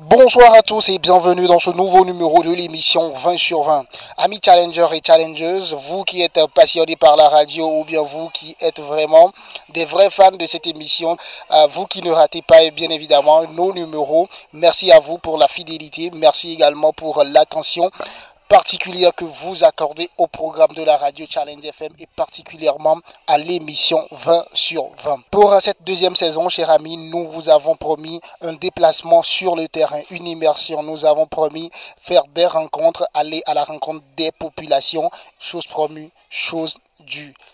Bonsoir à tous et bienvenue dans ce nouveau numéro de l'émission 20 sur 20. Amis challengers et challengers, vous qui êtes passionnés par la radio ou bien vous qui êtes vraiment des vrais fans de cette émission, euh, vous qui ne ratez pas bien évidemment nos numéros, merci à vous pour la fidélité, merci également pour l'attention particulière que vous accordez au programme de la radio Challenge FM et particulièrement à l'émission 20 sur 20. Pour cette deuxième saison, chers amis, nous vous avons promis un déplacement sur le terrain, une immersion. Nous avons promis faire des rencontres, aller à la rencontre des populations. Chose promue, chose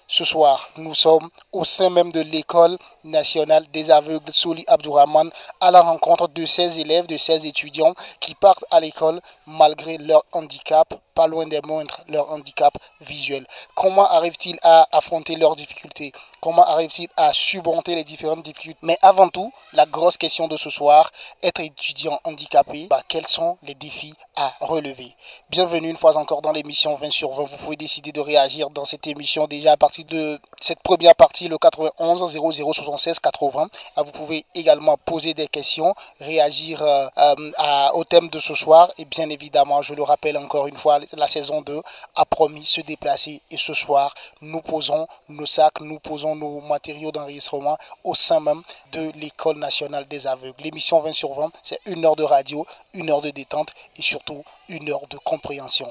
Ce soir, nous sommes au sein même de l'école nationale des aveugles Soli Abdourahman à la rencontre de 16 élèves, de 16 étudiants qui partent à l'école malgré leur handicap, pas loin des moindres, leur handicap visuel. Comment arrivent-ils à affronter leurs difficultés? Comment arrivent-ils à surmonter les différentes difficultés? Mais avant tout, la grosse question de ce soir, être étudiant handicapé, bah, quels sont les défis à relever? Bienvenue une fois encore dans l'émission 20 sur 20. Vous pouvez décider de réagir dans cette émission déjà à partir de cette première partie, le 91 00 76 80. Vous pouvez également poser des questions, réagir euh, au thème de ce soir. Et bien évidemment, je le rappelle encore une fois, la saison 2 a promis se déplacer. Et ce soir, nous posons nos sacs, nous posons nos matériaux d'enregistrement au sein même de l'École nationale des aveugles. L'émission 20 sur 20, c'est une heure de radio, une heure de détente et surtout une heure de compréhension.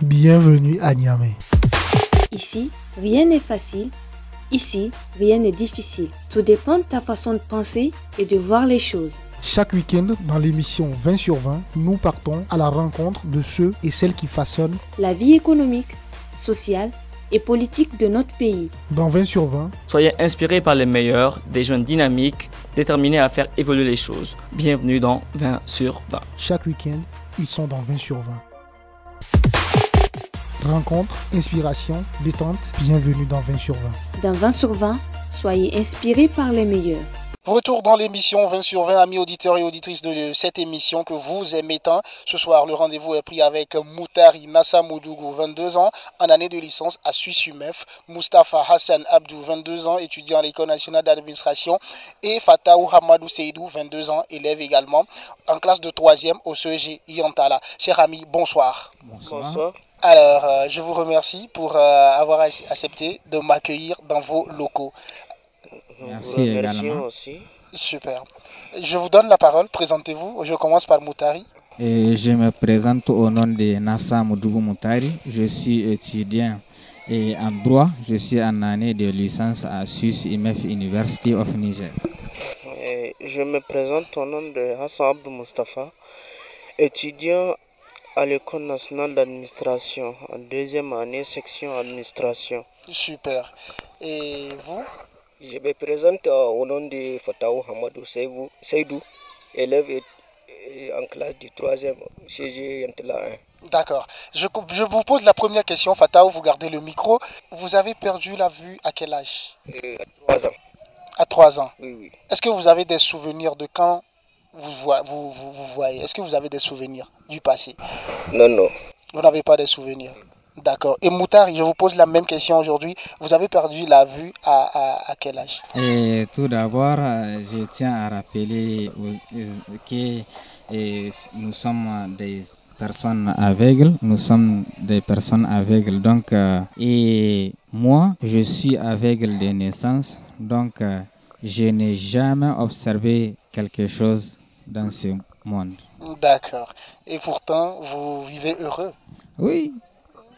Bienvenue à Niamey. Ici, rien n'est facile. Ici, rien n'est difficile. Tout dépend de ta façon de penser et de voir les choses. Chaque week-end, dans l'émission 20 sur 20, nous partons à la rencontre de ceux et celles qui façonnent la vie économique, sociale et politique de notre pays. Dans 20 sur 20, soyez inspirés par les meilleurs, des jeunes dynamiques, déterminés à faire évoluer les choses. Bienvenue dans 20 sur 20. Chaque week-end, ils sont dans 20 sur 20. Rencontre, inspiration, détente, bienvenue dans 20 sur 20. Dans 20 sur 20, soyez inspirés par les meilleurs. Retour dans l'émission 20 sur 20, amis auditeurs et auditrices de cette émission que vous aimez tant. Ce soir, le rendez-vous est pris avec Moutari Nassa Moudougou, 22 ans, en année de licence à Suisse UMEF, Mustafa Hassan Abdou, 22 ans, étudiant à l'École nationale d'administration, et Fataou Hamadou Seydou, 22 ans, élève également, en classe de 3e au CEG Yantala. Chers amis, bonsoir. Bonsoir. bonsoir. Alors, euh, je vous remercie pour euh, avoir accepté de m'accueillir dans vos locaux. Merci également. aussi. Super. Je vous donne la parole. Présentez-vous. Je commence par Moutari. Et je me présente au nom de Nassa Moudougou Moutari. Je suis étudiant et en droit. Je suis en année de licence à Suisse IMF University of Niger. Et je me présente au nom de Hassan Abdou Mustafa, étudiant à l'École nationale d'administration, en deuxième année, section administration. Super. Et vous? Je me présente au nom de Fataou Hamadou Seydou, élève en classe du 3e CG Yantela 1. D'accord. Je, je, vous pose la première question, Fataou, vous gardez le micro. Vous avez perdu la vue à quel âge? Euh, À 3 ans. À 3 ans Oui, oui. Est-ce que vous avez des souvenirs de quand vous, vous, vous, vous voyez? Est-ce que vous avez des souvenirs du passé? Non, non. Vous n'avez pas de souvenirs? D'accord. Et Moutari, je vous pose la même question aujourd'hui. Vous avez perdu la vue à, à, à quel âge? Et Tout d'abord, je tiens à rappeler que nous sommes des personnes aveugles. Nous sommes des personnes aveugles. Donc, et moi, je suis aveugle de naissance. Donc, je n'ai jamais observé quelque chose dans ce monde. D'accord. Et pourtant, vous vivez heureux Oui.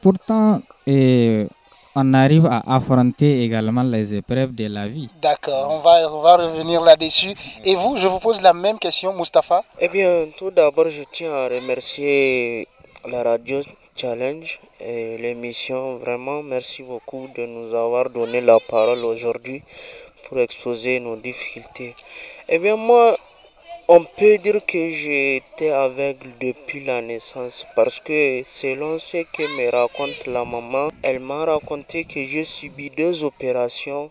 Pourtant, et on arrive à affronter également les épreuves de la vie. D'accord, on va, on va revenir là-dessus. Et vous, je vous pose la même question, Mustapha Eh bien, tout d'abord, je tiens à remercier la radio Challenge et l'émission. Vraiment, merci beaucoup de nous avoir donné la parole aujourd'hui pour exposer nos difficultés. Eh bien, moi, on peut dire que j'étais aveugle depuis la naissance parce que selon ce que me raconte la maman, elle m'a raconté que j'ai subi deux opérations.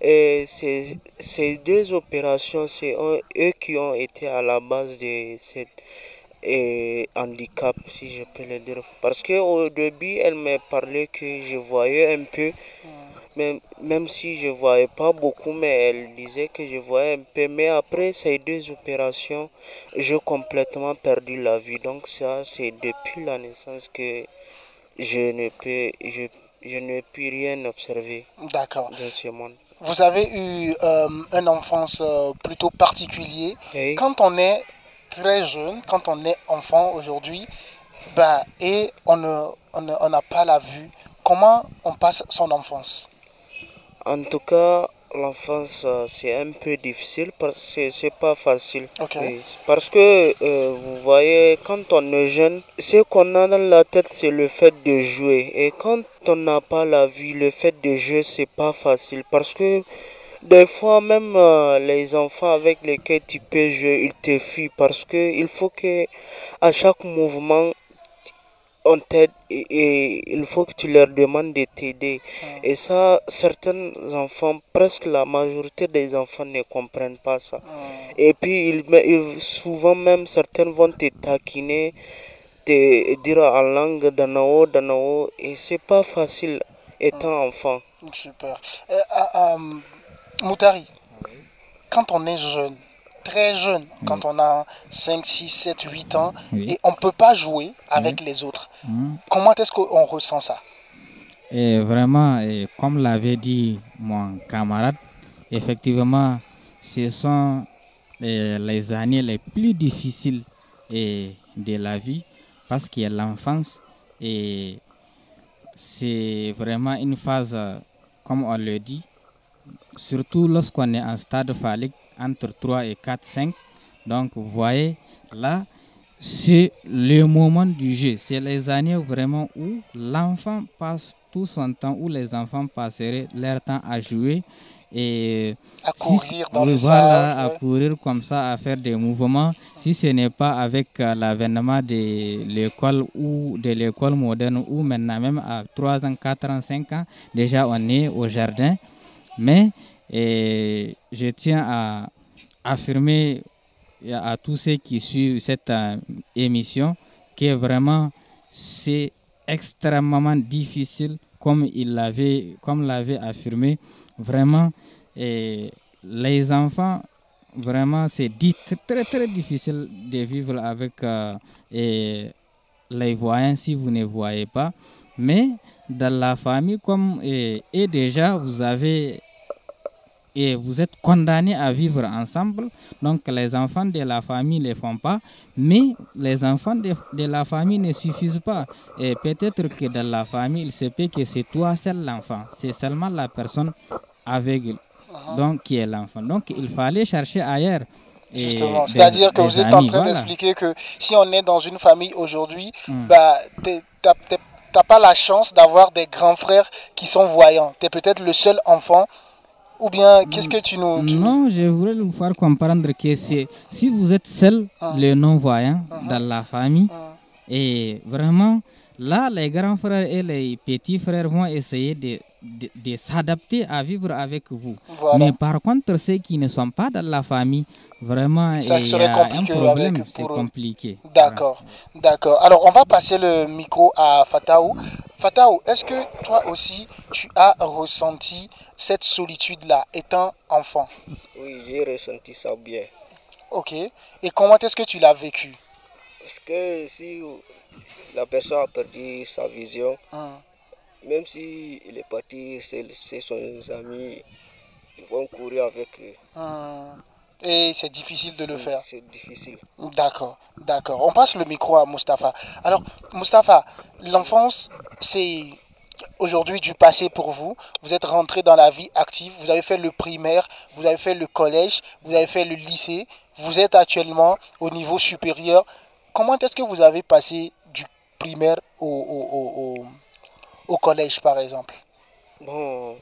Et ces, deux opérations, c'est eux qui ont été à la base de cette et handicap, si je peux le dire. Parce qu'au début, elle m'a parlé que je voyais un peu même, même si je ne voyais pas beaucoup, mais elle disait que je voyais un peu. Mais après ces deux opérations, j'ai complètement perdu la vue. Donc ça, c'est depuis la naissance que je ne peux, je, je ne puis rien observer D'accord. dans ce monde. Vous avez eu euh, une enfance euh, plutôt particulier. Oui. Quand on est très jeune, quand on est enfant aujourd'hui, bah, et on ne- on ne- on n'a pas la vue, comment on passe son enfance? En tout cas, l'enfance, euh, c'est un peu difficile parce que c'est- pas facile. Ok. Oui, c'est Parce que euh, vous voyez, quand on est jeune, ce qu'on a dans la tête, c'est le fait de jouer. Et quand on n'a pas la vie, le fait de jouer, c'est pas facile. Parce que des fois, même euh, les enfants avec lesquels tu peux jouer, ils te fuient. Parce que il faut que à chaque mouvement, on t'aide et, et il faut que tu leur demandes de t'aider. Et ça, certains enfants, presque la majorité des enfants ne comprennent pas ça. Et puis, ils, souvent même, certains vont te taquiner, te dire en langue danao, danao, et c'est pas facile étant enfant. Super. Euh, euh, euh, Moutari, quand on est jeune, très jeune, quand on a 5, 6, 7, 8 ans, Oui. et on ne peut pas jouer avec les autres, Hmm. comment est-ce qu'on ressent ça? Et vraiment, et comme l'avait dit mon camarade, effectivement, ce sont les années les plus difficiles de la vie parce qu'il y a l'enfance et c'est vraiment une phase, comme on le dit, surtout lorsqu'on est en stade phallique entre 3 et 4, 5. Donc, vous voyez, là, c'est le moment du jeu. C'est les années vraiment où l'enfant passe tout son temps, où les enfants passeraient leur temps à jouer et À si- courir dans le voilà, à courir comme ça, à faire des mouvements. Si ce n'est pas avec euh, l'avènement de l'école ou de l'école moderne, ou maintenant même à 3 ans, 4 ans, 5 ans, déjà on est au jardin. Mais eh, je tiens à affirmer à tous ceux qui suivent cette euh, émission que vraiment c'est extrêmement difficile comme il l'avait comme l'avait affirmé vraiment et les enfants vraiment c'est dit très très difficile de vivre avec euh, et les voyants si vous ne voyez pas. Mais dans la famille comme et, et déjà vous avez et vous êtes condamnés à vivre ensemble. Donc les enfants de la famille ne le font pas, mais les enfants de, de la famille ne suffisent pas. Et peut-être que dans la famille, il se peut que c'est toi seul l'enfant, c'est seulement la personne aveugle donc, qui est l'enfant. Donc il fallait chercher ailleurs. Justement, c'est-à-dire que vous êtes en train voilà. d'expliquer que si on est dans une famille aujourd'hui, Mm. bah, t'as pas la chance d'avoir des grands frères qui sont voyants. Tu es peut-être le seul enfant. Ou bien, qu'est-ce que tu nous... tu Non, je voudrais vous faire comprendre que si vous êtes seul, Ah. le non-voyant, Mhm. dans la famille, Mm. et vraiment, là, les grands frères et les petits frères vont essayer de, de, de s'adapter à vivre avec vous. Voilà. Mais par contre, ceux qui ne sont pas dans la famille, vraiment, Ça il y a compliqué un problème, c'est compliqué. D'accord, d'accord. Alors, on va passer le micro à Fataou. Fataou, est-ce que toi aussi, tu as ressenti cette solitude-là, étant enfant? Oui, j'ai ressenti ça bien. Ok. Et comment est-ce que tu l'as vécu? Parce que si la personne a perdu sa vision, Hum, même s'il est parti, c'est ses amis, ils vont courir avec eux. hum. Et c'est difficile de le faire. C'est difficile. D'accord, d'accord. On passe le micro à Mustapha. Alors, Mustapha, l'enfance, c'est aujourd'hui du passé pour vous. Vous êtes rentré dans la vie active. Vous avez fait le primaire, vous avez fait le collège, vous avez fait le lycée. Vous êtes actuellement au niveau supérieur. Comment est-ce que vous avez passé du primaire au, au, au, au- au collège, par exemple Bon,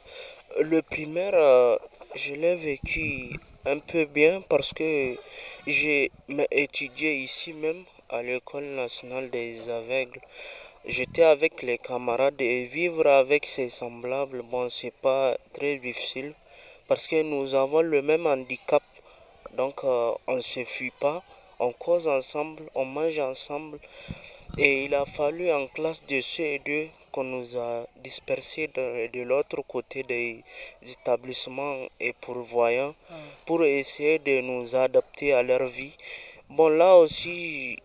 le primaire, euh, je l'ai vécu un peu bien parce que j'ai étudié ici même à l'école nationale des aveugles. J'étais avec les camarades et vivre avec ses semblables, bon, c'est pas très difficile parce que nous avons le même handicap. Donc, euh, on ne se fuit pas, on cause ensemble, on mange ensemble. Et il a fallu en classe de CE2 qu'on nous a dispersés de, l'autre côté des établissements et pourvoyants mm. pour essayer de nous adapter à leur vie. Bon, là aussi,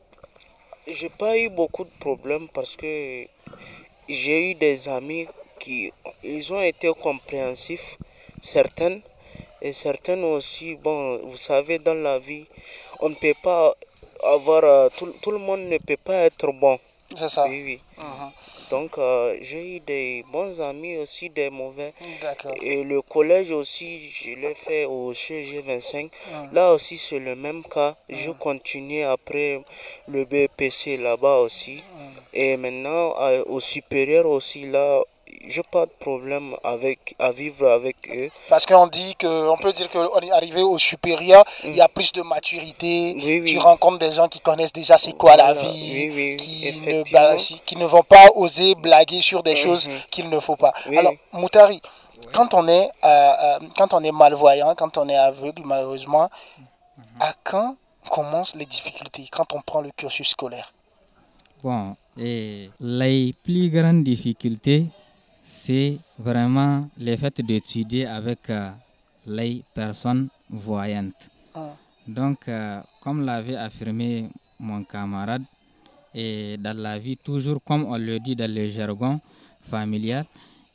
j'ai pas eu beaucoup de problèmes parce que j'ai eu des amis qui ils ont été compréhensifs, certaines, et certaines aussi, bon, vous savez, dans la vie, on ne peut pas avoir, euh, tout, tout, le monde ne peut pas être bon. C'est ça. Oui, oui. Uh-huh. Donc, euh, j'ai eu des bons amis aussi, des mauvais. Et le collège aussi, je l'ai fait au CG 25. Uh-huh. Là aussi, c'est le même cas. Je uh-huh. continue après le BPC là-bas aussi. Et maintenant, au supérieur aussi, là, j'ai pas de problème avec, à vivre avec eux. Parce qu'on dit que, on peut dire qu'on est arrivé au supérieur, il y a plus de maturité, tu rencontres des gens qui connaissent déjà c'est quoi la vie, qui, ne, qui ne vont pas oser blaguer sur des choses mhm. qu'il ne faut pas. Alors, Moutari, quand on, est, euh, euh, quand on est malvoyant, quand on est aveugle, malheureusement, mhm. à quand commencent les difficultés, quand on prend le cursus scolaire? Bon, et les plus grandes difficultés, c'est vraiment le fait d'étudier avec euh, les personnes voyantes. Ah. Donc, euh, comme l'avait affirmé mon camarade, et dans la vie, toujours comme on le dit dans le jargon familial,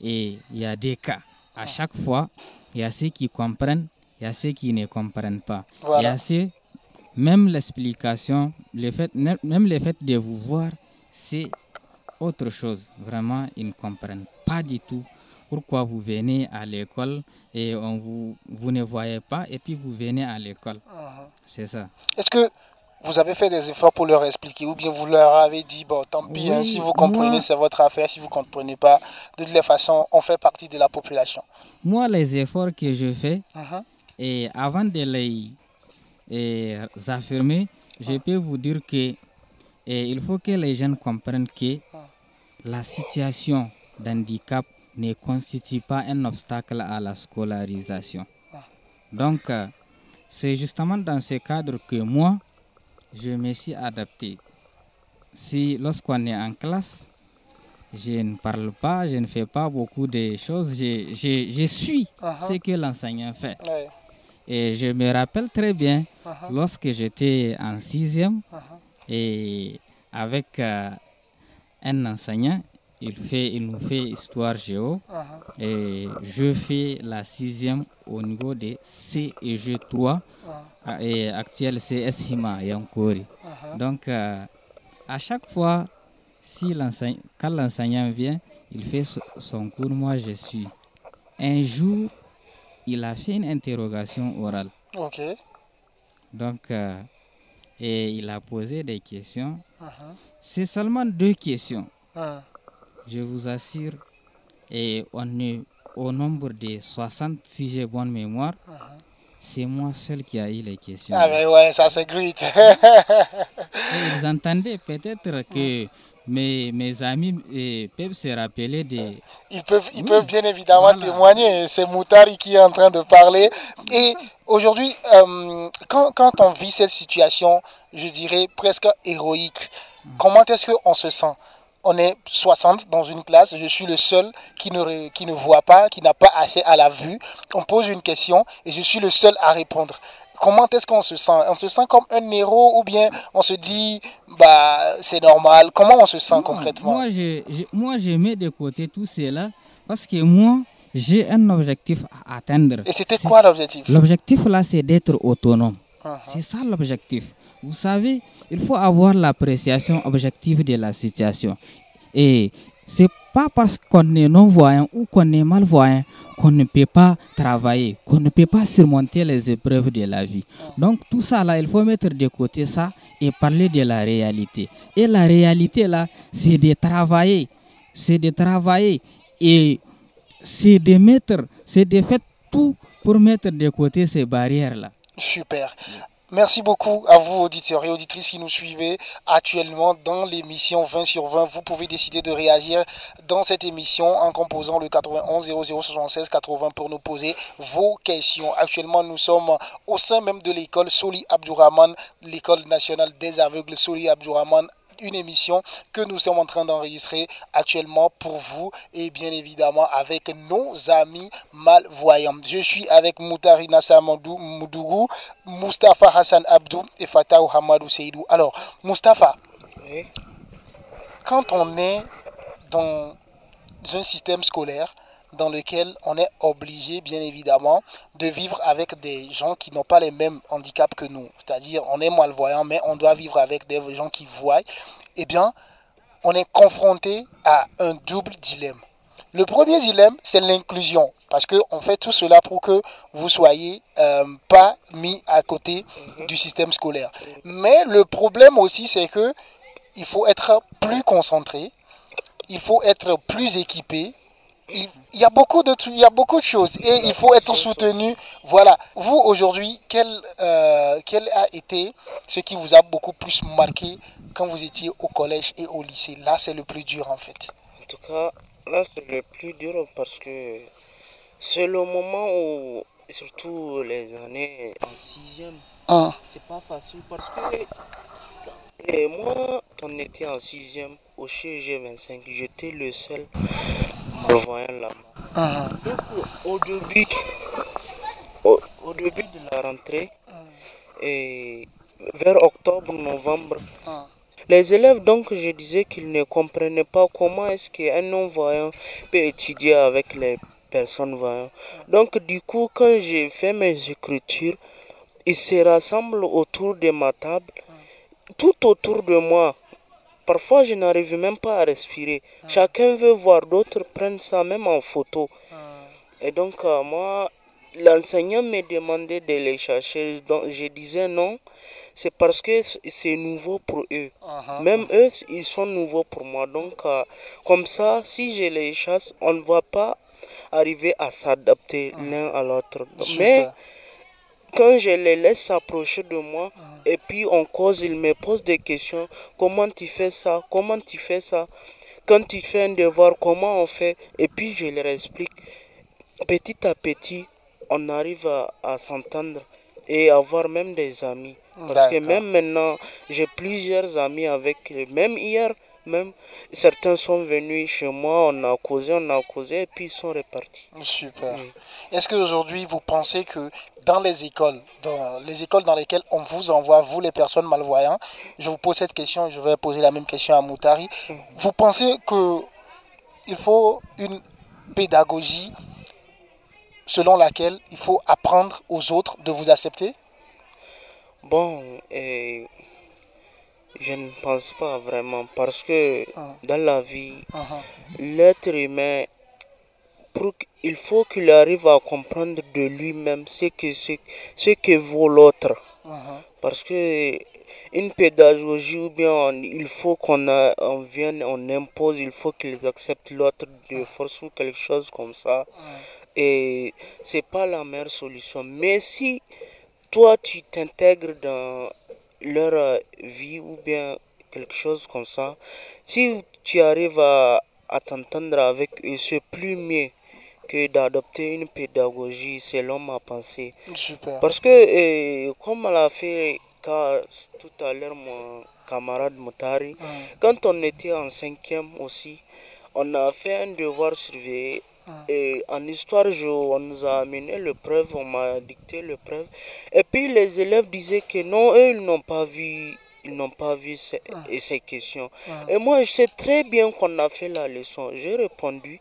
et il y a des cas. À ah. chaque fois, il y a ceux qui comprennent, il y a ceux qui ne comprennent pas. Il y a ceux, même l'explication, le fait, même le fait de vous voir, c'est autre chose. Vraiment, ils ne comprennent pas du tout pourquoi vous venez à l'école et on vous, vous ne voyez pas et puis vous venez à l'école? Uh-huh. C'est ça. Est-ce que vous avez fait des efforts pour leur expliquer ou bien vous leur avez dit, bon, tant pis, hein, si vous comprenez, c'est votre affaire, si vous ne comprenez pas, de toute façon, on fait partie de la population. Moi, les efforts que je fais, uh-huh. et avant de les affirmer, je uh-huh. peux vous dire que et il faut que les jeunes comprennent que la situation d'handicap ne constitue pas un obstacle à la scolarisation. Donc, euh, c'est justement dans ce cadre que moi, je me suis adapté. Si lorsqu'on est en classe, je ne parle pas, je ne fais pas beaucoup de choses, je, je, suis uh-huh. ce que l'enseignant fait. Et je me rappelle très bien, uh-huh. lorsque j'étais en sixième, uh-huh. et avec euh, un enseignant, il, fait, il nous fait histoire géo uh-huh. et je fais la sixième au niveau de C et G3 uh-huh. et actuel c'est Hima Yankori. Uh-huh. Donc euh, à chaque fois, si quand l'enseignant vient, il fait son cours, moi je suis. Un jour, il a fait une interrogation orale. Ok. Donc, euh, et il a posé des questions. C'est seulement deux questions. Je vous assure, et on est au nombre de 60, si j'ai bonne mémoire. C'est moi seul qui a eu les questions. Ah mais ouais, ça c'est great. ils entendaient peut-être que mes, mes amis eh, peuvent se rappeler des... Ils peuvent, ils peuvent bien évidemment témoigner. C'est Moutari qui est en train de parler. Et aujourd'hui, euh, quand, quand on vit cette situation, je dirais presque héroïque, Comment est-ce qu'on se sent? On est 60 dans une classe, je suis le seul qui ne, qui ne voit pas, qui n'a pas assez à la vue. On pose une question et je suis le seul à répondre. Comment est-ce qu'on se sent? On se sent comme un héros ou bien on se dit, bah, c'est normal? Comment on se sent concrètement? Moi, je, moi, je mets de côté tout cela parce que moi, j'ai un objectif à atteindre. Et c'était quoi l'objectif? L'objectif là, c'est d'être autonome. Uh-huh. C'est ça l'objectif. Vous savez, il faut avoir l'appréciation objective de la situation. Et c'est pas parce qu'on est non-voyant ou qu'on est malvoyant qu'on ne peut pas travailler, qu'on ne peut pas surmonter les épreuves de la vie. Donc tout ça là, il faut mettre de côté ça et parler de la réalité. Et la réalité là, c'est de travailler, c'est de travailler et c'est de mettre, c'est de faire tout pour mettre de côté ces barrières là. Super. Merci beaucoup à vous, auditeurs et auditrices qui nous suivez actuellement dans l'émission 20 sur 20. Vous pouvez décider de réagir dans cette émission en composant le 91 00 76 80 pour nous poser vos questions. Actuellement, nous sommes au sein même de l'école Soli Abdourahman, l'école nationale des aveugles Soli Abdourahman une émission que nous sommes en train d'enregistrer actuellement pour vous et bien évidemment avec nos amis malvoyants. Je suis avec Moutari Nassamandou Moudougou, Mustafa Hassan Abdou et Fatah Hamadou Seydou. Alors, Mustafa, quand on est dans un système scolaire, dans lequel on est obligé, bien évidemment, de vivre avec des gens qui n'ont pas les mêmes handicaps que nous. C'est-à-dire, on est malvoyant, mais on doit vivre avec des gens qui voient. Eh bien, on est confronté à un double dilemme. Le premier dilemme, c'est l'inclusion, parce qu'on fait tout cela pour que vous soyez euh, pas mis à côté du système scolaire. Mais le problème aussi, c'est que il faut être plus concentré, il faut être plus équipé, il, y a beaucoup de il y a beaucoup de choses et il faut être soutenu. Voilà. Vous aujourd'hui, quel euh, quel a été ce qui vous a beaucoup plus marqué quand vous étiez au collège et au lycée? Là, c'est le plus dur en fait. En tout cas, là c'est le plus dur parce que c'est le moment où surtout les années en sixième, ah. c'est pas facile parce que et moi, quand on était en sixième au CG 25, j'étais le seul là. Ah. Donc, au début, au, début de la rentrée, et vers octobre, novembre, ah. les élèves, donc, je disais qu'ils ne comprenaient pas comment est-ce qu'un non-voyant peut étudier avec les personnes voyantes. Donc, du coup, quand j'ai fait mes écritures, ils se rassemblent autour de ma table, tout autour de moi. Parfois, je n'arrive même pas à respirer. Chacun veut voir, d'autres prennent ça même en photo. Et donc, euh, moi, l'enseignant me demandait de les chercher. Donc, je disais non. C'est parce que c'est nouveau pour eux. Uh-huh. Même eux, ils sont nouveaux pour moi. Donc, euh, comme ça, si je les chasse, on ne va pas arriver à s'adapter l'un à l'autre. Mais quand je les laisse s'approcher de moi, uh-huh. Et puis on cause, il me pose des questions. Comment tu fais ça? Comment tu fais ça? Quand tu fais un devoir, comment on fait? Et puis je leur explique. Petit à petit, on arrive à, s'entendre et avoir même des amis. Parce que même maintenant, j'ai plusieurs amis avec, même hier, même certains sont venus chez moi, on a causé, on a causé et puis ils sont repartis. Super. Est-ce qu'aujourd'hui vous pensez que dans les écoles, dans les écoles dans lesquelles on vous envoie, vous les personnes malvoyantes, je vous pose cette question, je vais poser la même question à Moutari. Vous pensez que il faut une pédagogie selon laquelle il faut apprendre aux autres de vous accepter? Bon, je ne pense pas vraiment parce que ah. dans la vie, ah, ah. l'être humain il faut qu'il arrive à comprendre de lui-même ce que, ce, que vaut l'autre. Parce que une pédagogie ou bien il faut qu'on on vienne, on impose, il faut qu'ils acceptent l'autre de force ou quelque chose comme ça. Et c'est pas la meilleure solution. Mais si toi tu t'intègres dans leur vie ou bien quelque chose comme ça, si tu arrives à, à t'entendre avec eux, c'est plus mieux que d'adopter une pédagogie selon ma pensée. Parce que, eh, comme l'a fait tout à l'heure mon camarade Moutari, quand on était en cinquième aussi, on a fait un devoir surveillé. Et en histoire, on nous a amené le preuve, on m'a dicté le preuve. Et puis les élèves disaient que non, eux, ils n'ont pas vu ils n'ont pas vu ces, ces questions. Et moi, je sais très bien qu'on a fait la leçon. J'ai répondu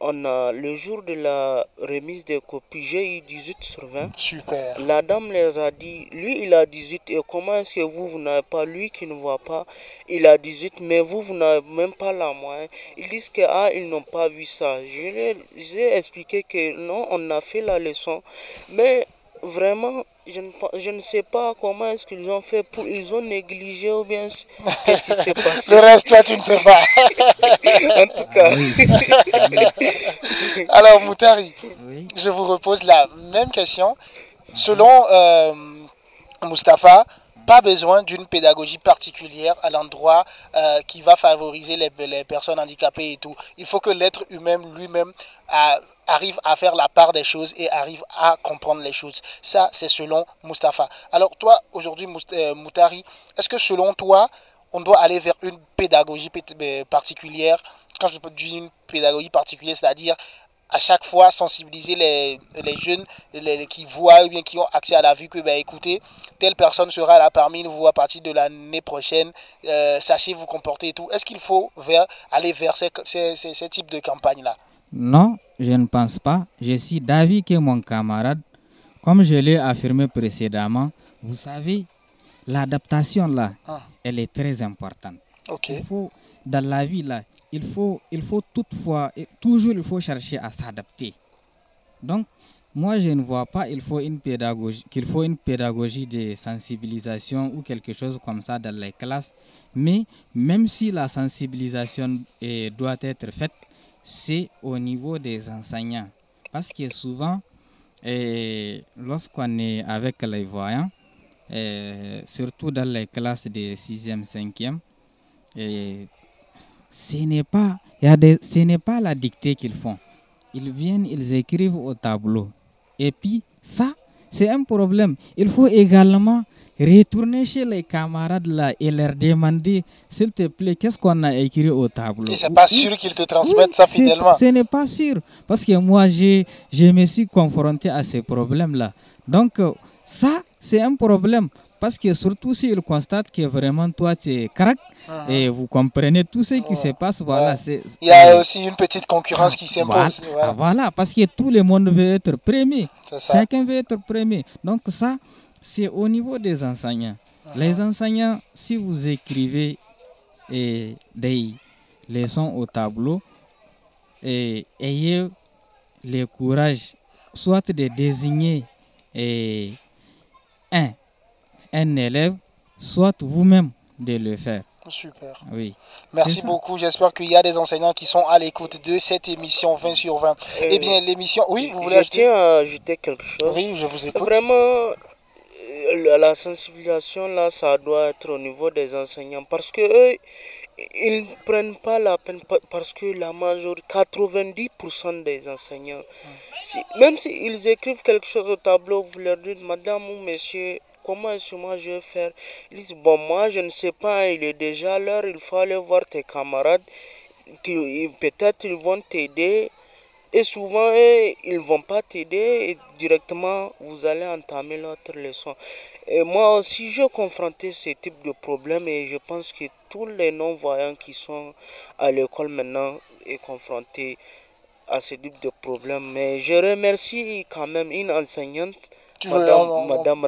on a le jour de la remise des copies, j'ai eu 18 sur 20. Super. La dame les a dit, lui il a 18 et comment est-ce que vous, vous n'avez pas, lui qui ne voit pas, il a 18 mais vous, vous n'avez même pas la moyenne. Ils disent que ah, ils n'ont pas vu ça. Je leur ai expliqué que non, on a fait la leçon, mais vraiment je ne, je ne sais pas comment est-ce qu'ils ont fait pour ils ont négligé ou bien qu'est-ce qui s'est passé. Le reste, toi, tu ne sais pas. en tout cas. Alors, Moutari, je vous repose la même question. Selon euh, Mustapha, pas besoin d'une pédagogie particulière à l'endroit euh, qui va favoriser les, les, personnes handicapées et tout. Il faut que l'être humain lui-même arrive à faire la part des choses et arrive à comprendre les choses. Ça, c'est selon Mustapha. Alors toi, aujourd'hui, euh, Moutari, est-ce que selon toi, on doit aller vers une pédagogie particulière? Quand je dis une pédagogie particulière, c'est-à-dire à chaque fois sensibiliser les, jeunes les, qui voient ou bien qui ont accès à la vue que, ben, écoutez, telle personne sera là parmi vous à partir de l'année prochaine, euh, sachez vous comporter et tout. Est-ce qu'il faut aller vers ces, ces, de campagnes-là Non, je ne pense pas. Je suis d'avis que mon camarade, comme je l'ai affirmé précédemment, vous savez, l'adaptation là, ah. elle est très importante. Il faut, dans la vie là, il faut, il faut toutefois, toujours il faut chercher à s'adapter. Donc, moi, je ne vois pas qu'il faut, une pédagogie, qu'il faut une pédagogie de sensibilisation ou quelque chose comme ça dans les classes. Mais même si la sensibilisation doit être faite, c'est au niveau des enseignants. Parce que souvent, lorsqu'on est avec les voyants, surtout dans les classes de 6e, 5e, et ce n'est pas, ce n'est pas la dictée qu'ils font. Ils viennent, ils écrivent au tableau. Et puis, ça, c'est un problème. Il faut également retourner chez les camarades là et leur demander, s'il te plaît, qu'est-ce qu'on a écrit au tableau? Et c'est pas sûr qu'ils te transmettent ça fidèlement. Ce n'est pas sûr. Parce que moi, je me suis confronté à ces problèmes-là. Donc, ça, c'est un problème. Parce que surtout s'ils constatent que vraiment toi tu es crack uh-huh. et vous comprenez tout ce qui se passe, voilà. Il y a aussi une petite concurrence qui s'impose. Voilà. voilà. parce que tout le monde veut être premier. Chacun veut être premier. Donc ça, c'est au niveau des enseignants. Les enseignants, si vous écrivez et des leçons au tableau, et ayez le courage soit de désigner et un un élève, soit vous-même de le faire. Super. Oui. Merci beaucoup. J'espère qu'il y a des enseignants qui sont à l'écoute de cette émission 20 sur 20. eh bien, l'émission. Oui, vous voulez je tiens à ajouter quelque chose. Oui, je vous écoute. Vraiment, euh, la sensibilisation, là, ça doit être au niveau des enseignants parce que eux, ils ne prennent pas la peine parce que la majorité, 90% des enseignants, si, même s'ils écrivent quelque chose au tableau, vous leur dites, madame ou monsieur, comment est-ce que moi je vais faire? Ils disent, bon, moi je ne sais pas, il est déjà l'heure, il faut aller voir tes camarades, qui peut-être ils vont t'aider. Et souvent, ils ne vont pas t'aider et directement, vous allez entamer l'autre leçon. Et moi aussi, j'ai confronté ce type de problème et je pense que tous les non-voyants qui sont à l'école maintenant sont confrontés à ce type de problème. Mais je remercie quand même une enseignante Madame, Madame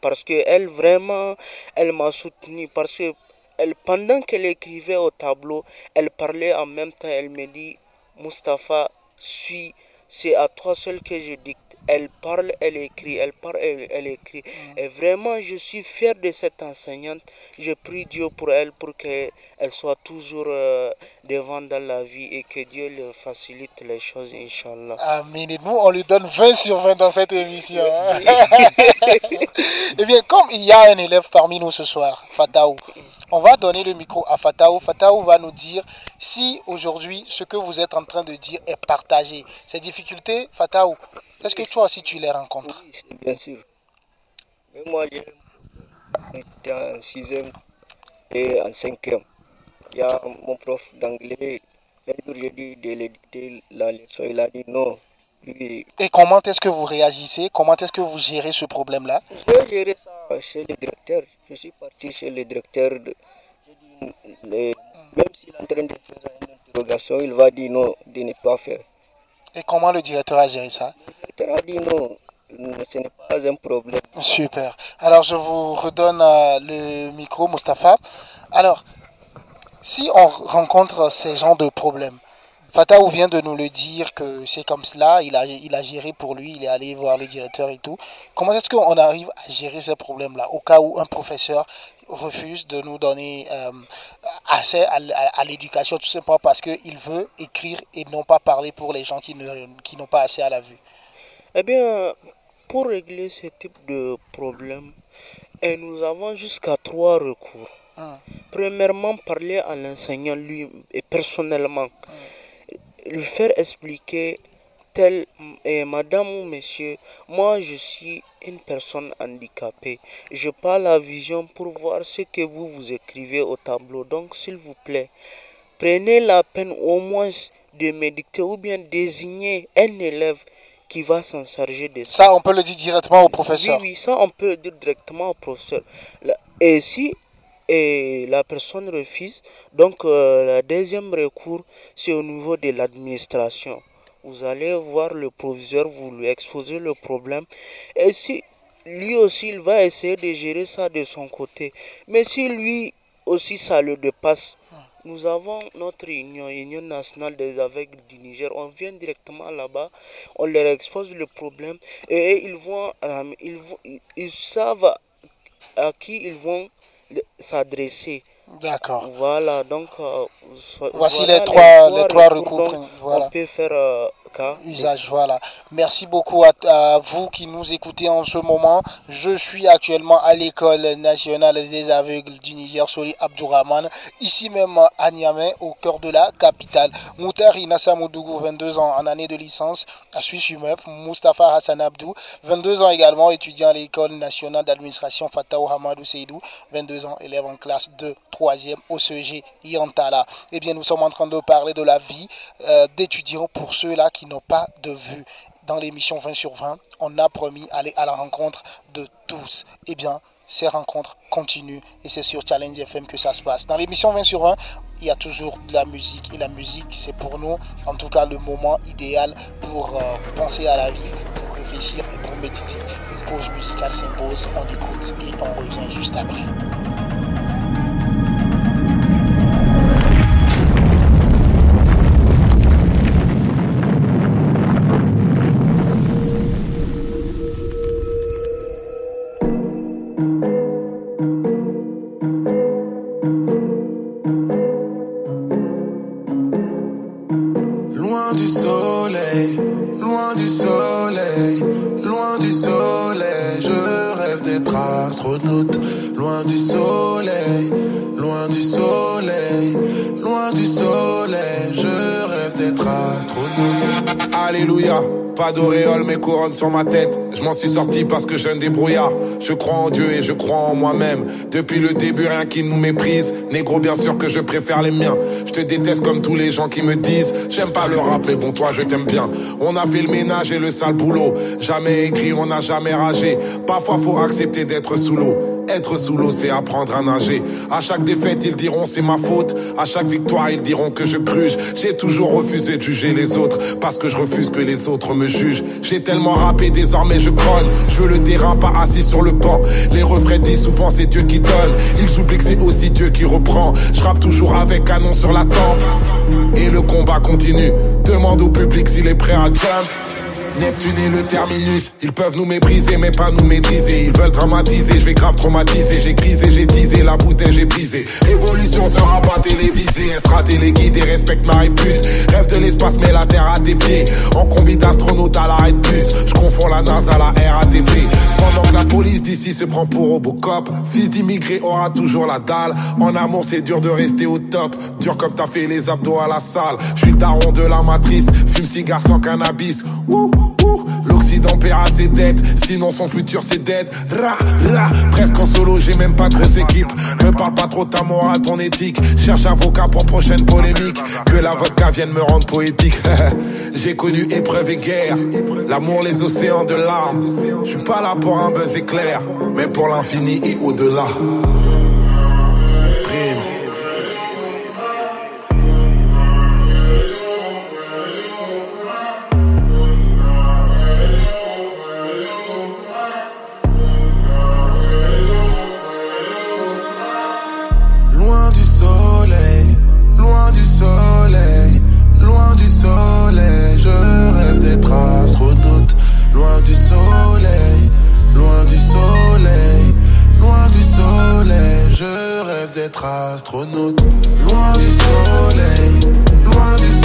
parce qu'elle vraiment, elle m'a soutenu, parce que elle, pendant qu'elle écrivait au tableau, elle parlait en même temps, elle me dit, Mustapha, suis, c'est à toi seul que je dicte. Elle parle, elle écrit, elle parle, elle, écrit. Mm. Et vraiment, je suis fier de cette enseignante. Je prie Dieu pour elle, pour qu'elle soit toujours euh, devant dans la vie et que Dieu lui facilite les choses, Inch'Allah. Amen. Et nous, on lui donne 20 sur 20 dans cette émission. Hein. eh bien, comme il y a un élève parmi nous ce soir, Fataou, on va donner le micro à Fataou. Fataou va nous dire si aujourd'hui ce que vous êtes en train de dire est partagé. Ces difficultés, Fataou, est-ce que toi aussi tu les rencontres? Oui, bien sûr. Mais moi, j'étais en 6e et en 5e. Il y a mon prof d'anglais, un jour j'ai dit de l'éditer la leçon, il a dit non. Et comment est-ce que vous réagissez? Comment est-ce que vous gérez ce problème-là? Je géré ça chez le directeur. Je suis parti chez le directeur. De, même s'il est en train de faire une interrogation, il va dire non, de ne pas faire. Et comment le directeur a géré ça? Le directeur a dit non, ce n'est pas un problème. Super. Alors je vous redonne euh, le micro, Mustapha. Alors, si on rencontre ces genres de problèmes, Fataou vient de nous le dire que c'est comme cela, il a, il a géré pour lui, il est allé voir le directeur et tout. Comment est-ce qu'on arrive à gérer ces problèmes-là au cas où un professeur refuse de nous donner euh, accès à, l'éducation tout simplement parce qu'il veut écrire et non pas parler pour les gens qui n'ont qui pas assez à la vue? Eh bien, pour régler ce type de problème, et nous avons jusqu'à trois recours. Hum. Premièrement, parler à l'enseignant lui et personnellement. Hum lui faire expliquer tel, et madame ou monsieur, moi je suis une personne handicapée. Je parle la vision pour voir ce que vous vous écrivez au tableau. Donc s'il vous plaît, prenez la peine au moins de méditer ou bien désigner un élève qui va s'en charger de ça. Ça, on peut le dire directement au professeur. Oui, oui, ça, on peut le dire directement au professeur. Et si et la personne refuse, donc euh, le deuxième recours, c'est au niveau de l'administration. Vous allez voir le proviseur, vous lui exposez le problème. Et si lui aussi, il va essayer de gérer ça de son côté. Mais si lui aussi, ça le dépasse, nous avons notre union, Union nationale des aveugles du Niger. On vient directement là-bas, on leur expose le problème et ils vont, ils, savent à qui ils vont s'adresser. D'accord. Voilà, donc euh, voici les, trois, les trois, recours. voilà. On peut faire usage. Voilà. Merci beaucoup à, vous qui nous écoutez en ce moment. Je suis actuellement à l'école nationale des aveugles du Niger, Soli Abdourahman, ici même à Niamey, au cœur de la capitale. Moutar Inassa 22 ans en année de licence à Suisse-UMEF. Mustafa Hassan Abdou, 22 ans également, étudiant à l'école nationale d'administration Fatao Hamadou Seydou, 22 ans, élève en classe de 3e au CEG Yantala. Eh bien, nous sommes en train de parler de la vie euh, d'étudiants pour ceux-là qui n'ont pas de vue. Dans l'émission 20 sur 20, on a promis d'aller à la rencontre de tous. Eh bien, ces rencontres continuent et c'est sur Challenge FM que ça se passe. Dans l'émission 20 sur 20, il y a toujours de la musique et la musique, c'est pour nous, en tout cas, le moment idéal pour euh, penser à la vie, pour réfléchir et pour méditer. Une pause musicale s'impose, on écoute et on revient juste après. Alléluia. Pas d'auréole, mais couronne sur ma tête. Je m'en suis sorti parce que j'ai un débrouillard. Je crois en Dieu et je crois en moi-même. Depuis le début, rien qui nous méprise. Négro, bien sûr que je préfère les miens. Je te déteste comme tous les gens qui me disent. J'aime pas le rap, mais bon, toi, je t'aime bien. On a fait le ménage et le sale boulot. Jamais écrit, on n'a jamais ragé. Parfois, faut accepter d'être sous l'eau. Être sous l'eau, c'est apprendre à nager. À chaque défaite, ils diront c'est ma faute. À chaque victoire, ils diront que je cruche. J'ai toujours refusé de juger les autres parce que je refuse que les autres me jugent. J'ai tellement rappé, désormais je cogne. Je veux le terrain, pas assis sur le banc. Les refrains disent souvent c'est Dieu qui donne. Ils oublient que c'est aussi Dieu qui reprend. Je rappe toujours avec canon sur la tempe. Et le combat continue. Demande au public s'il est prêt à jump. Neptune et le terminus, ils peuvent nous mépriser mais pas nous maîtriser. Ils veulent dramatiser, je vais grave traumatiser. J'ai grisé, j'ai teasé, la bouteille j'ai brisé. Évolution sera pas télévisée, elle sera téléguidée, respecte ma répute. Rêve de l'espace, mais la terre à tes pieds. En combi d'astronaute à l'arrêt de bus, je confonds la NASA à la RATP. Pendant que la police d'ici se prend pour Robocop, fils d'immigré aura toujours la dalle. En amour, c'est dur de rester au top. Dur comme t'as fait les abdos à la salle. Je suis daron de la matrice, fume cigare sans cannabis. L'Occident paiera ses dettes, sinon son futur c'est dead. Ra, ra, presque en solo, j'ai même pas de grosse équipe. Me parle pas trop ta morale, ton éthique. Cherche avocat pour prochaine polémique. Que la vodka vienne me rendre poétique. j'ai connu épreuve et guerre. L'amour, les océans de larmes. Je suis pas là pour un buzz éclair, mais pour l'infini et au-delà. Astronaute. Loin du soleil, loin du soleil,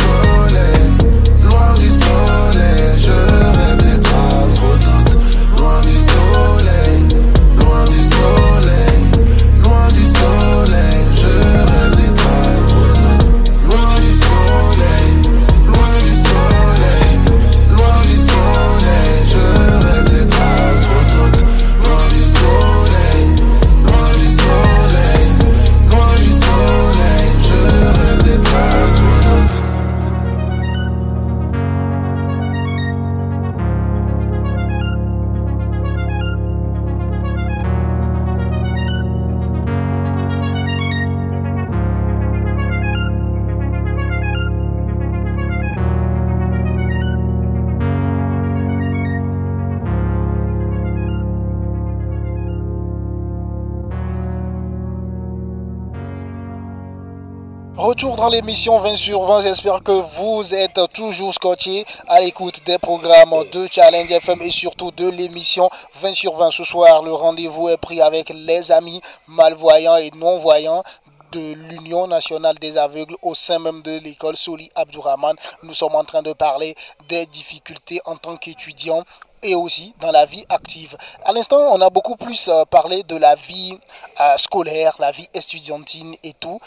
Retour dans l'émission 20 sur 20. J'espère que vous êtes toujours scotché à l'écoute des programmes de Challenge FM et surtout de l'émission 20 sur 20. Ce soir, le rendez-vous est pris avec les amis malvoyants et non-voyants de l'Union nationale des aveugles au sein même de l'école Soli Abdourahman. Nous sommes en train de parler des difficultés en tant qu'étudiant et aussi dans la vie active. À l'instant, on a beaucoup plus euh, parlé de la vie euh, scolaire, la vie estudiantine et tout.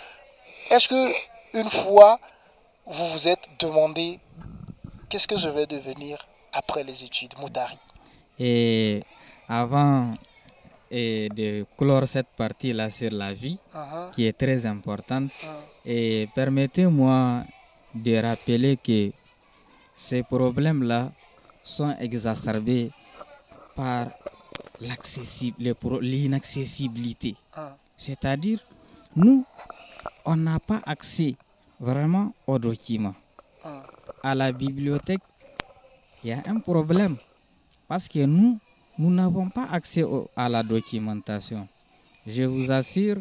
Est-ce que une fois vous vous êtes demandé qu'est-ce que je vais devenir après les études, Moutari? Et avant et de clore cette partie-là sur la vie, Uh-huh. qui est très importante, et permettez-moi de rappeler que ces problèmes-là sont exacerbés par l'inaccessibilité. Ah. C'est-à-dire, nous, on n'a pas accès vraiment aux documents. À la bibliothèque, il y a un problème parce que nous, nous n'avons pas accès à la documentation. Je vous assure,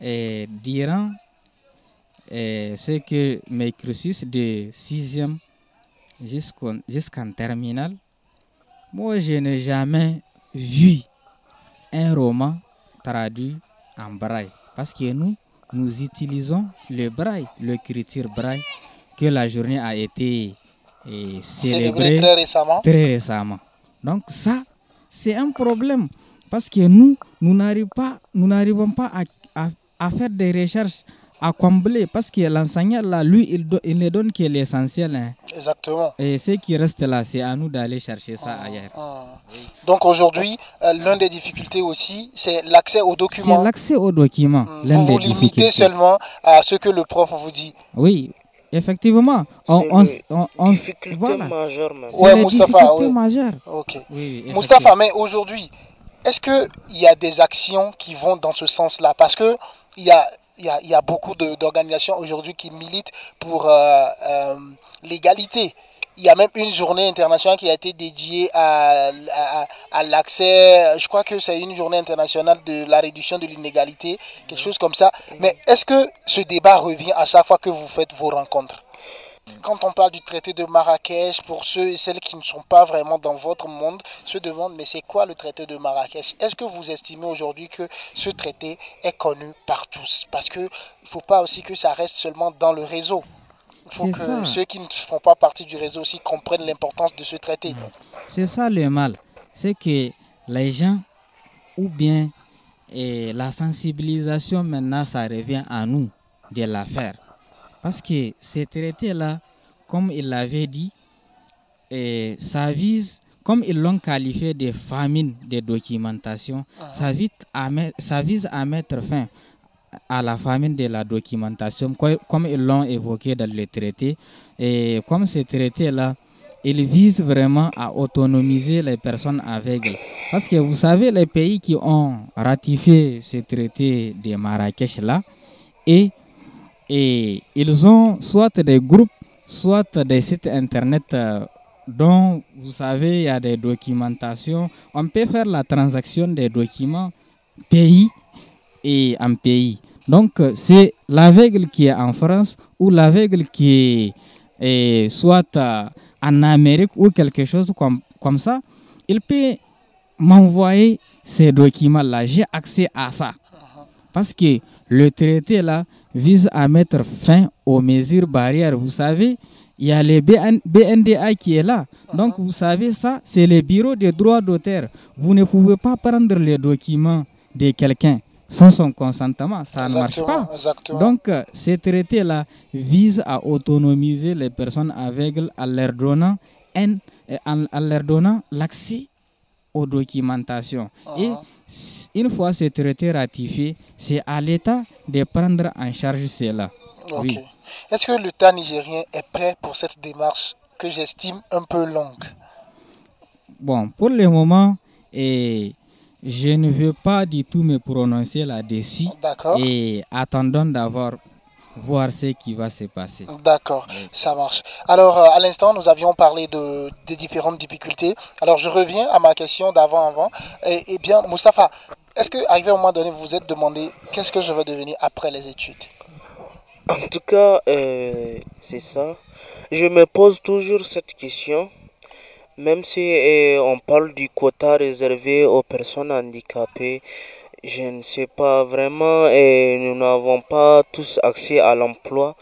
et durant ce que mes cursus de sixième jusqu'au- jusqu'en terminale, moi je n'ai jamais vu un roman traduit en braille. Parce que nous, nous utilisons le braille, l'écriture braille, que la journée a été eh, Célébré célébrée très récemment. très récemment. Donc ça, c'est un problème. Parce que nous, nous n'arrivons pas, nous n'arrivons pas à, à- à faire des recherches, à combler. Parce que l'enseignant, là, lui, il, do- il ne donne que l'essentiel. hein. Exactement. Et ce qui reste là, c'est à nous d'aller chercher ça ailleurs. Ah. Donc aujourd'hui, euh, l'une des difficultés aussi, c'est l'accès aux C'est documents. l'accès aux documents. l'une Vous des vous limitez difficultés. seulement à ce que le prof vous dit. Oui, effectivement. On, C'est on, on, Difficulté voilà. majeure même. C'est Ouais, Moustapha, ouais. majeures. Ok. Oui, oui, Mustapha, mais aujourd'hui, est-ce qu'il y a des actions qui vont dans ce sens-là? Parce que il y a, y a, il y a beaucoup d'organisations aujourd'hui qui militent pour euh, euh, l'égalité. Il y a même une journée internationale qui a été dédiée à, à, à l'accès, je crois que c'est une journée internationale de la réduction de l'inégalité, quelque chose comme ça. Mais est-ce que ce débat revient à chaque fois que vous faites vos rencontres? Quand on parle du traité de Marrakech, pour ceux et celles qui ne sont pas vraiment dans votre monde, se demandent mais c'est quoi le traité de Marrakech? Est-ce que vous estimez aujourd'hui que ce traité est connu par tous? Parce que il faut pas aussi que ça reste seulement dans le réseau. Il faut que ça. ceux qui ne font pas partie du réseau aussi comprennent l'importance de ce traité. C'est ça le mal. C'est que les gens, ou bien la sensibilisation maintenant, ça revient à nous de la faire. Parce que ces traités-là, comme il l'avait dit, eh, ça vise, comme ils l'ont qualifié de famine de documentation, ça, vise à met- ça vise à mettre fin à la famine de la documentation, co- comme ils l'ont évoqué dans le traité. Et comme ce traité-là, il vise vraiment à autonomiser les personnes aveugles. Parce que vous savez, les pays qui ont ratifié ce traité de Marrakech-là, et, et ils ont soit des groupes, soit des sites internet euh, dont vous savez, il y a des documentations. On peut faire la transaction des documents pays et en pays. Donc, euh, c'est l'aveugle qui est en France ou l'aveugle qui est eh, soit euh, en Amérique ou quelque chose comme, comme ça. Il peut m'envoyer ces documents-là. J'ai accès à ça. Parce que le traité là vise à mettre fin aux mesures barrières. Vous savez, il y a le BN BNDA qui est là. Donc vous savez ça, c'est le bureau des droits d'auteur. Vous ne pouvez pas prendre les documents de quelqu'un sans son consentement. Ça ne marche pas. exactement. Donc euh, ce traité-là vise à autonomiser les personnes aveugles en leur donnant, en- en leur donnant l'accès aux documentations. S- une fois ce traité ratifié, c'est à l'État de prendre en charge cela. Oui. Est-ce que l'État nigérien est prêt pour cette démarche que j'estime un peu longue? Bon, pour le moment, et je ne veux pas du tout me prononcer là-dessus. D'accord. Et attendons d'avoir voir ce qui va se passer. D'accord, ça marche. Alors, euh, à l'instant, nous avions parlé de, des différentes difficultés. Alors, je reviens à ma question d'avant avant. Et, eh bien, Moustapha, est-ce que, arrivé à un moment donné, vous vous êtes demandé qu'est-ce que je veux devenir après les études? En tout cas, euh, c'est ça. Je me pose toujours cette question. Même si euh, on parle du quota réservé aux personnes handicapées, je ne sais pas vraiment, et nous n'avons pas tous accès à l'emploi.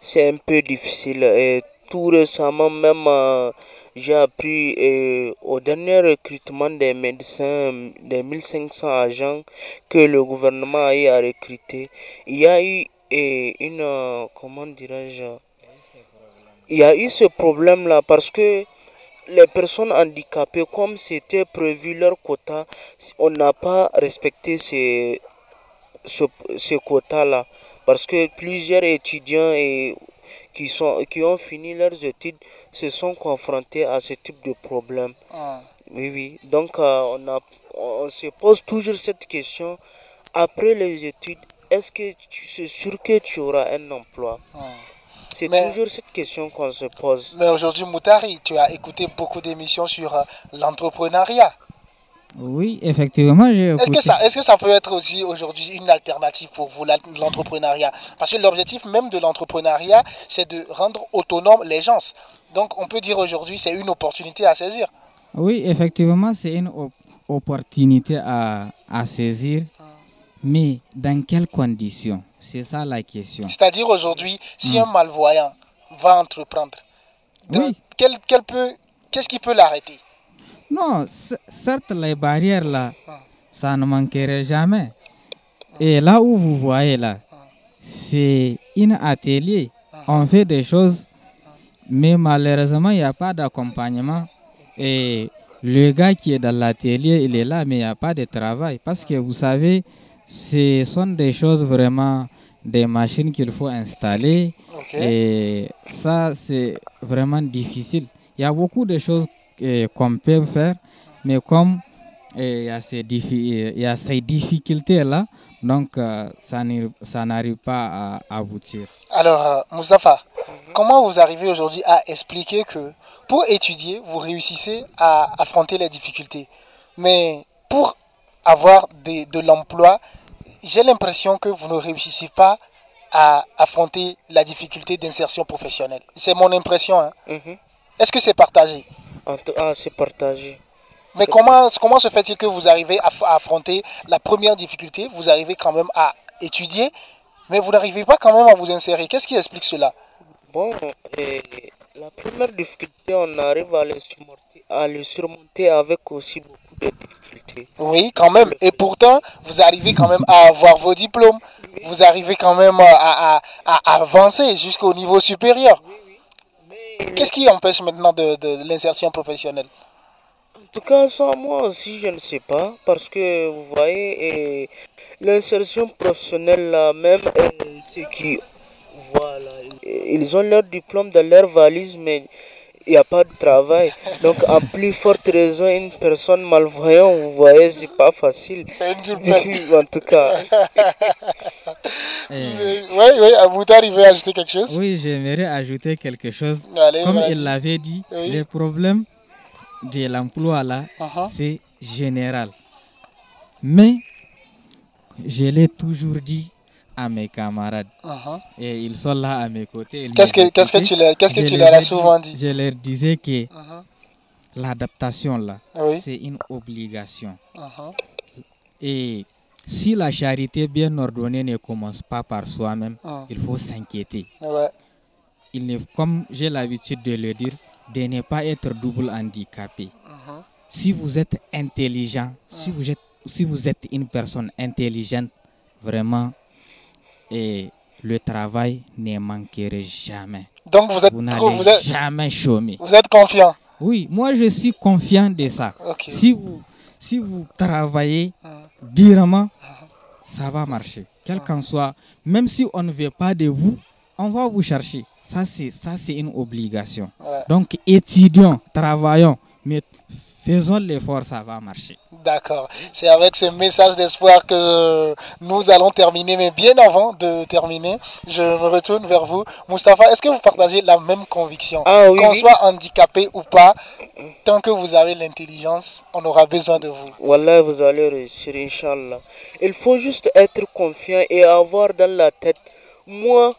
C'est un peu difficile. Et tout récemment, même, euh, j'ai appris euh, au dernier recrutement des médecins, des 1500 agents que le gouvernement a eu à recruter. Il y a eu euh, une, comment dirais-je, il y a eu ce problème-là parce que les personnes handicapées, comme c'était prévu leur quota, on n'a pas respecté ce, ce, quota-là. Parce que plusieurs étudiants et, qui, sont, qui ont fini leurs études se sont confrontés à ce type de problème. Ah. Oui, oui. Donc, euh, on, a, on se pose toujours cette question. Après les études, est-ce que tu es sûr que tu auras un emploi? Ah. C'est toujours cette question qu'on se pose. Mais aujourd'hui, Moutari, tu as écouté beaucoup d'émissions sur euh, l'entrepreneuriat. Oui, effectivement, j'ai Est-ce que, ça, est-ce que ça peut être aussi aujourd'hui une alternative pour vous, l'entrepreneuriat? Parce que l'objectif même de l'entrepreneuriat, c'est de rendre autonome les gens. Donc, on peut dire aujourd'hui, c'est une opportunité à saisir. Oui, effectivement, c'est une opportunité à, à saisir. Mais dans quelles conditions? C'est ça la question. C'est-à-dire aujourd'hui, si hmm. un malvoyant va entreprendre, qu'est-ce qui peut l'arrêter? Non, certes, les barrières là, hmm. ça ne manquerait jamais. Et là où vous voyez là, hmm. c'est un atelier. On fait des choses, mais malheureusement, il n'y a pas d'accompagnement. Et le gars qui est dans l'atelier, il est là, mais il n'y a pas de travail. Parce que vous savez, ce sont des choses vraiment des machines qu'il faut installer. Et ça, c'est vraiment difficile. Il y a beaucoup de choses qu'on peut faire, mais comme il y a ces, il a ces difficultés-là, donc euh, ça n'arrive pas à aboutir. Alors, euh, Moustapha, comment vous arrivez aujourd'hui à expliquer que pour étudier, vous réussissez à affronter les difficultés, mais pour avoir de l'emploi, j'ai l'impression que vous ne réussissez pas à affronter la difficulté d'insertion professionnelle. C'est mon impression. Hein. Mhm. Est-ce que c'est partagé? Ah, c'est partagé. Mais comment, comment se fait-il que vous arrivez à, affronter la première difficulté? Vous arrivez quand même à étudier, mais vous n'arrivez pas quand même à vous insérer. Qu'est-ce qui explique cela? Bon, la première difficulté, on arrive à le surmonter, à le surmonter avec aussi beaucoup de. Oui, quand même. Et pourtant, vous arrivez quand même à avoir vos diplômes. Vous arrivez quand même à, à, avancer jusqu'au niveau supérieur. Qu'est-ce qui empêche maintenant de, l'insertion professionnelle? En tout cas, moi aussi, je ne sais pas. Parce que, vous voyez, l'insertion professionnelle, là, même ceux qui voilà, ils ont leur diplôme dans leur valise, mais il n'y a pas de travail. Donc, en plus forte raison, une personne malvoyante, vous voyez, c'est pas facile. C'est une En tout cas. Oui, oui, Aboutard, il veut ajouter quelque chose Oui, j'aimerais ajouter quelque chose. Comme il l'avait dit, le problème de l'emploi là, uh-huh. c'est général. Mais, je l'ai toujours dit, à mes camarades. Uh-huh. Et ils sont là à mes côtés. Qu'est-ce que, qu'est-ce que tu, leur, qu'est-ce que tu leur as souvent dit? Je leur disais que uh-huh. l'adaptation, là, c'est une obligation. Uh-huh. Et si la charité bien ordonnée ne commence pas par soi-même, il faut s'inquiéter. Il comme j'ai l'habitude de le dire, de ne pas être double handicapé. Si vous êtes intelligent, si vous êtes, si vous êtes une personne intelligente, vraiment, et le travail ne manquerait jamais. Donc vous êtes, vous n'allez jamais chômer. Vous êtes confiant Oui, moi je suis confiant de ça. Si, vous, si vous travaillez durement, ça va marcher. Quel qu'en soit, même si on ne veut pas de vous, on va vous chercher. Ça, c'est, ça, c'est une obligation. Donc, étudions, travaillons, mais faisons l'effort, ça va marcher. D'accord. C'est avec ce message d'espoir que nous allons terminer. Mais bien avant de terminer, je me retourne vers vous. Moustapha, est-ce que vous partagez la même conviction? Ah Qu'on soit handicapé ou pas, tant que vous avez l'intelligence, on aura besoin de vous. Voilà, vous allez réussir, Inch'Allah. Il faut juste être confiant et avoir dans la tête, moi,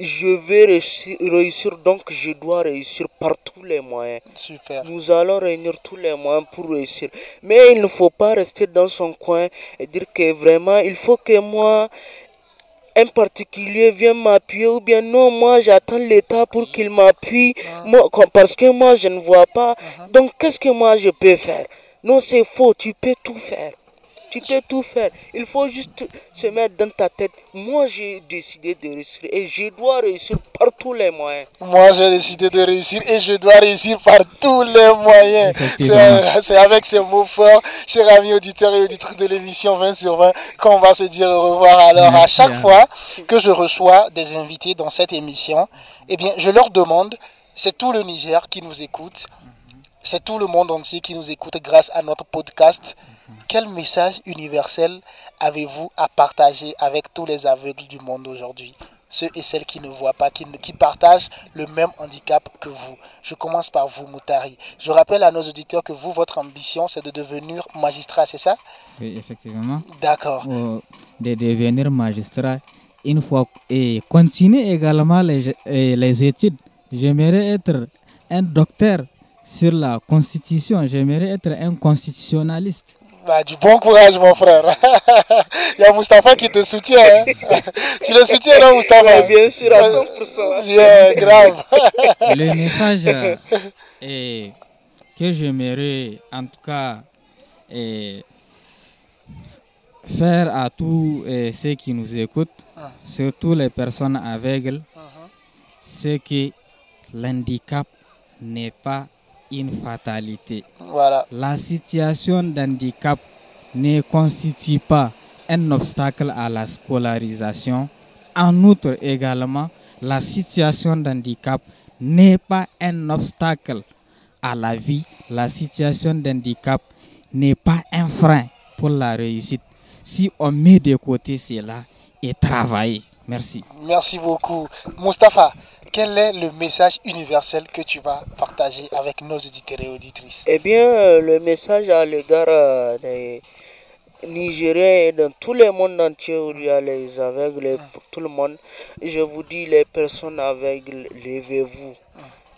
je vais réussir, donc je dois réussir par tous les moyens. Super. Nous allons réunir tous les moyens pour réussir. Mais il ne faut pas rester dans son coin et dire que vraiment, il faut que moi, un particulier vienne m'appuyer ou bien non, moi j'attends l'État pour qu'il m'appuie uh-huh. parce que moi je ne vois pas. Uh-huh. Donc qu'est-ce que moi je peux faire? Non, c'est faux, tu peux tout faire. Tu peux tout faire. Il faut juste se mettre dans ta tête. Moi, j'ai décidé de réussir et je dois réussir par tous les moyens. Moi, j'ai décidé de réussir et je dois réussir par tous les moyens. C'est avec ces mots forts, chers amis auditeurs et auditrices de l'émission 20 sur 20, qu'on va se dire au revoir. Alors, à chaque fois que je reçois des invités dans cette émission, eh bien, je leur demande, c'est tout le Niger qui nous écoute, c'est tout le monde entier qui nous écoute grâce à notre podcast. Quel message universel avez-vous à partager avec tous les aveugles du monde aujourd'hui? Ceux et celles qui ne voient pas, qui, qui partagent le même handicap que vous. Je commence par vous, Moutari. Je rappelle à nos auditeurs que vous, votre ambition, c'est de devenir magistrat, c'est ça? Oui, effectivement. D'accord. de devenir magistrat, une fois, et continuer également les, les études. J'aimerais être un docteur sur la constitution. J'aimerais être un constitutionnaliste. Bah, du bon courage, mon frère. Il y a Mustapha qui te soutient. Hein. tu le soutiens, non, Mustapha? Bien sûr, à 100%. C'est grave. le message est que j'aimerais, en tout cas, faire à tous ceux qui nous écoutent, ah. surtout les personnes aveugles, uh-huh. c'est que l'handicap n'est pas une fatalité. Voilà. La situation d'handicap ne constitue pas un obstacle à la scolarisation. En outre, également, la situation d'handicap n'est pas un obstacle à la vie. La situation d'handicap n'est pas un frein pour la réussite. Si on met de côté cela et travaille. Merci. Merci beaucoup. Mustapha, quel est le message universel que tu vas partager avec nos auditeurs et auditrices? Eh bien, euh, le message à l'égard euh, des Nigériens et dans tout le monde entier où il y a les aveugles, pour tout le monde, je vous dis, les personnes aveugles, levez-vous.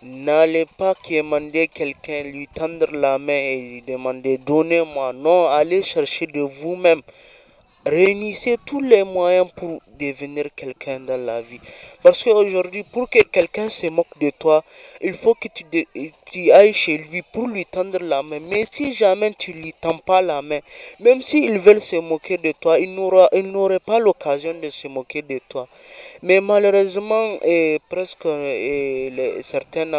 N'allez pas demander quelqu'un, lui tendre la main et lui demander donnez-moi. Non, allez chercher de vous-même. Réunissez tous les moyens pour devenir quelqu'un dans la vie. Parce qu'aujourd'hui, pour que quelqu'un se moque de toi, il faut que tu, ailles chez lui pour lui tendre la main. Mais si jamais tu lui tends pas la main, même s'ils veulent se moquer de toi, ils n'auraient pas l'occasion de se moquer de toi. Mais malheureusement, et presque et certaines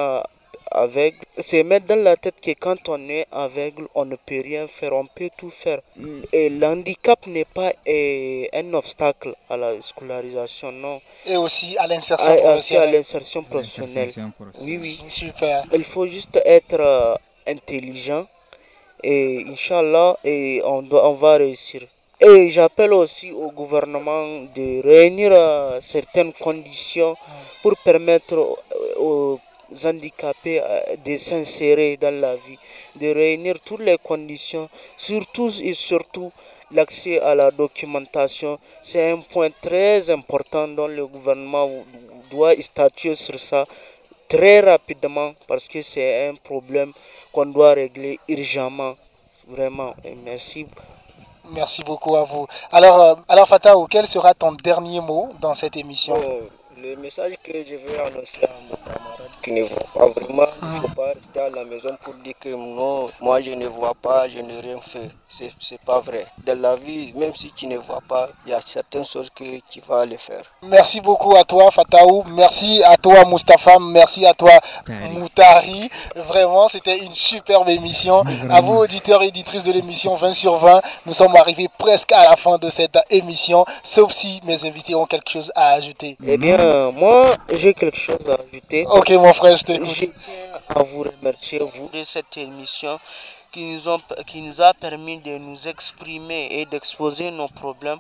aveugle, c'est mettre dans la tête que quand on est aveugle, on ne peut rien faire, on peut tout faire. Et l'handicap n'est pas un obstacle à la scolarisation, non. Et aussi à l'insertion professionnelle. à l'insertion professionnelle. Oui, oui. Super. Il faut juste être euh, intelligent et Inch'Allah, et on, doit, on va réussir. Et j'appelle aussi au gouvernement de réunir euh, certaines conditions pour permettre aux handicapés euh, de s'insérer dans la vie, de réunir toutes les conditions, surtout et surtout l'accès à la documentation. C'est un point très important dont le gouvernement doit statuer sur ça très rapidement parce que c'est un problème qu'on doit régler urgemment. Vraiment, merci. Merci beaucoup à vous. Alors, euh, alors Fatah, quel sera ton dernier mot dans cette émission? Oh, Le message que je veux annoncer à mon camarade qui ne voit pas vraiment. Il ne faut ah. pas rester à la maison pour dire que non, moi je ne vois pas, je n'ai rien fait. Ce n'est pas vrai. Dans la vie, même si tu ne vois pas, il y a certaines choses que tu vas aller faire. Merci beaucoup à toi, Fataou. Merci à toi, Mustapha. Merci à toi, Moutari. Vraiment, c'était une superbe émission. À vous, auditeurs et auditrices de l'émission 20 sur 20, nous sommes arrivés presque à la fin de cette émission, sauf si mes invités ont quelque chose à ajouter. Eh bien, moi, j'ai quelque chose à ajouter. Ok, mon frère, je t'écoute. Je tiens à vous remercier, vous, de cette émission qui nous, ont, qui nous a permis de nous exprimer et d'exposer nos problèmes.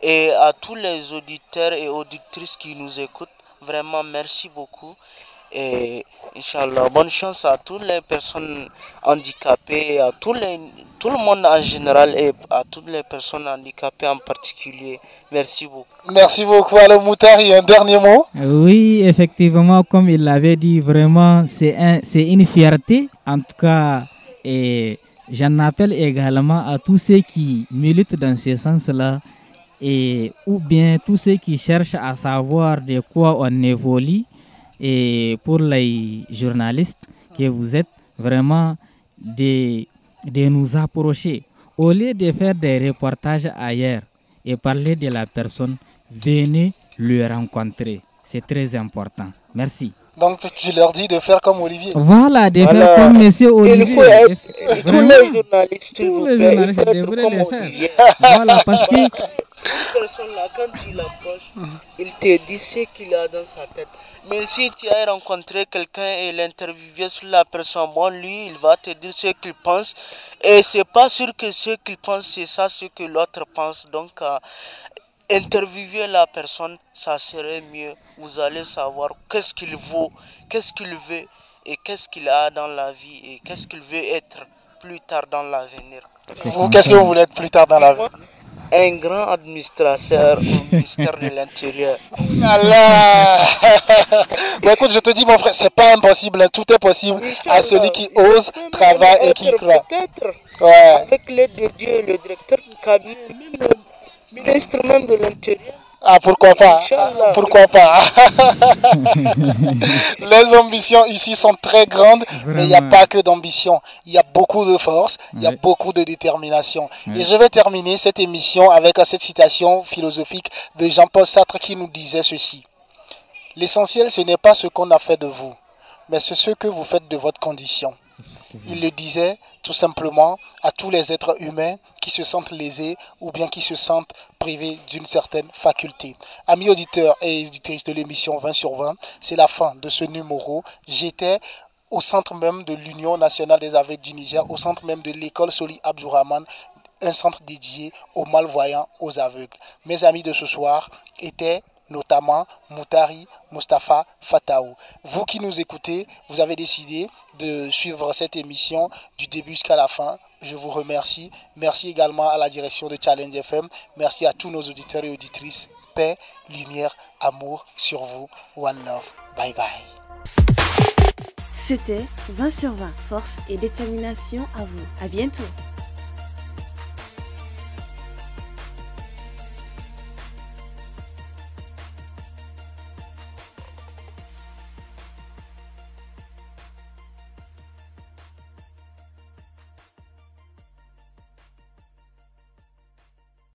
Et à tous les auditeurs et auditrices qui nous écoutent, vraiment merci beaucoup. Et Inch'Allah, bonne chance à toutes les personnes handicapées, à tous les, tout le monde en général et à toutes les personnes handicapées en particulier. Merci beaucoup. Merci beaucoup, Alors Moutari. Un dernier mot? Oui, effectivement, comme il l'avait dit, vraiment, c'est un, une fierté. En tout cas, et j'en appelle également à tous ceux qui militent dans ce sens-là et ou bien tous ceux qui cherchent à savoir de quoi on évolue et pour les journalistes que vous êtes vraiment de, de nous approcher. Au lieu de faire des reportages ailleurs et parler de la personne venez le rencontrer. C'est très important. Merci. Donc tu leur dis de faire comme Olivier. Voilà, de faire comme Monsieur Olivier. Il faut être, tous les journalistes, tous les journalistes devraient le faire. voilà, parce que une personne là, quand tu l'approches, il te dit ce qu'il a dans sa tête. Mais si tu as rencontré quelqu'un et l'interviewé sur la personne, bon, lui, il va te dire ce qu'il pense. Et c'est pas sûr que ce qu'il pense, c'est ça ce que l'autre pense. Donc, euh, interviewer la personne, ça serait mieux. Vous allez savoir qu'est-ce qu'il vaut, qu'est-ce qu'il veut et qu'est-ce qu'il a dans la vie et qu'est-ce qu'il veut être plus tard dans l'avenir. Vous, qu'est-ce que vous voulez être plus tard dans l'avenir un grand administrateur au ministère de l'Intérieur. Allah bon, écoute, je te dis, mon frère, c'est pas impossible. Hein. Tout est possible à celui qui ose, travaille et qui croit. Peut-être, ouais. avec l'aide de Dieu, le directeur du cabinet, même le ministre même de l'Intérieur, ah, pourquoi pas Pourquoi pas Les ambitions ici sont très grandes, mais il n'y a pas que d'ambition. Il y a beaucoup de force, il y a beaucoup de détermination. Et je vais terminer cette émission avec cette citation philosophique de Jean-Paul Sartre qui nous disait ceci. L'essentiel, ce n'est pas ce qu'on a fait de vous, mais c'est ce que vous faites de votre condition. Il le disait tout simplement à tous les êtres humains qui se sentent lésés ou bien qui se sentent privés d'une certaine faculté. Amis auditeurs et auditrices de l'émission 20 sur 20, c'est la fin de ce numéro. J'étais au centre même de l'Union nationale des aveugles du Niger, au centre même de l'école Soli Abdourahman, un centre dédié aux malvoyants, aux aveugles. Mes amis de ce soir étaient notamment Moutari Mustafa Fataou. Vous qui nous écoutez, vous avez décidé de suivre cette émission du début jusqu'à la fin. Je vous remercie. Merci également à la direction de Challenge FM. Merci à tous nos auditeurs et auditrices. Paix, lumière, amour sur vous. One love. Bye bye. C'était 20 sur 20. Force et détermination à vous. À bientôt.